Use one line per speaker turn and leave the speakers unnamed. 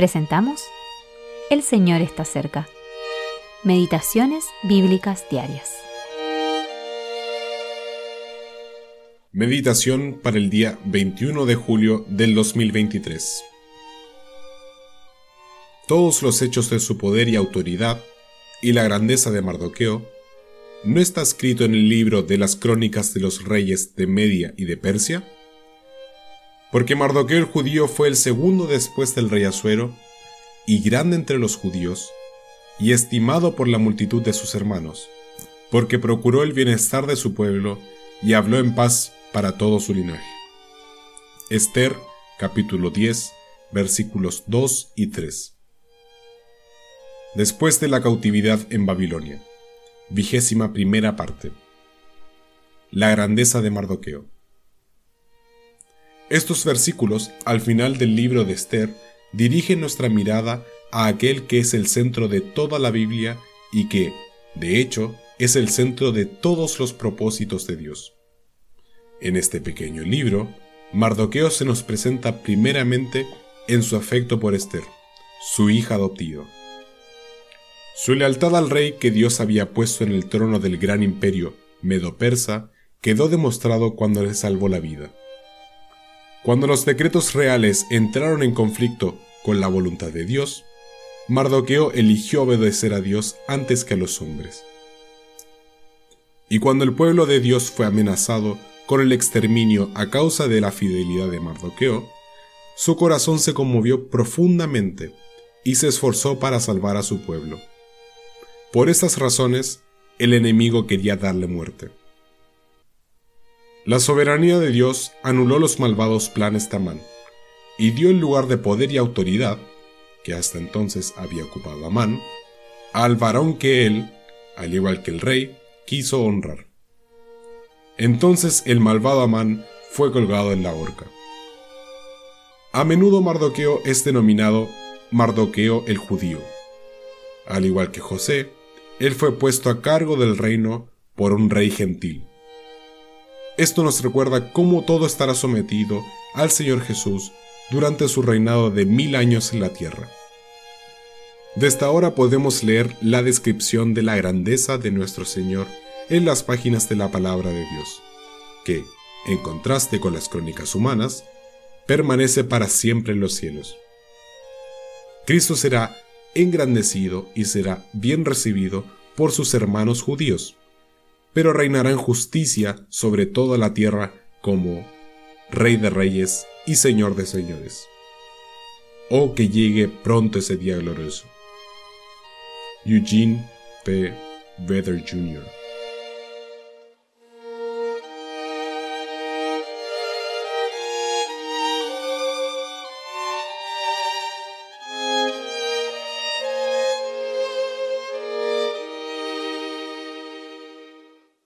Presentamos El Señor está cerca. Meditaciones Bíblicas Diarias.
Meditación para el día 21 de julio del 2023. Todos los hechos de su poder y autoridad y la grandeza de Mardoqueo ¿no está escrito en el libro de las crónicas de los reyes de Media y de Persia? Porque Mardoqueo el judío fue el segundo después del rey Asuero, y grande entre los judíos, y estimado por la multitud de sus hermanos, porque procuró el bienestar de su pueblo y habló en paz para todo su linaje. Esther capítulo 10 versículos 2 y 3. Después de la cautividad en Babilonia, vigésima primera parte. La grandeza de Mardoqueo. Estos versículos, al final del libro de Esther, dirigen nuestra mirada a aquel que es el centro de toda la Biblia y que, de hecho, es el centro de todos los propósitos de Dios. En este pequeño libro, Mardoqueo se nos presenta primeramente en su afecto por Esther, su hija adoptiva. Su lealtad al rey que Dios había puesto en el trono del gran imperio medo-persa quedó demostrado cuando le salvó la vida. Cuando los decretos reales entraron en conflicto con la voluntad de Dios, Mardoqueo eligió obedecer a Dios antes que a los hombres. Y cuando el pueblo de Dios fue amenazado con el exterminio a causa de la fidelidad de Mardoqueo, su corazón se conmovió profundamente y se esforzó para salvar a su pueblo. Por estas razones, el enemigo quería darle muerte. La soberanía de Dios anuló los malvados planes de Amán y dio el lugar de poder y autoridad, que hasta entonces había ocupado Amán, al varón que él, al igual que el rey, quiso honrar. Entonces el malvado Amán fue colgado en la horca. A menudo Mardoqueo es denominado Mardoqueo el judío. Al igual que José, él fue puesto a cargo del reino por un rey gentil. Esto nos recuerda cómo todo estará sometido al Señor Jesús durante su reinado de mil años en la tierra. Desde ahora podemos leer la descripción de la grandeza de nuestro Señor en las páginas de la palabra de Dios, que, en contraste con las crónicas humanas, permanece para siempre en los cielos. Cristo será engrandecido y será bien recibido por sus hermanos judíos pero reinará en justicia sobre toda la tierra como Rey de Reyes y Señor de Señores. Oh, que llegue pronto ese día glorioso. Eugene P. Vedder Jr.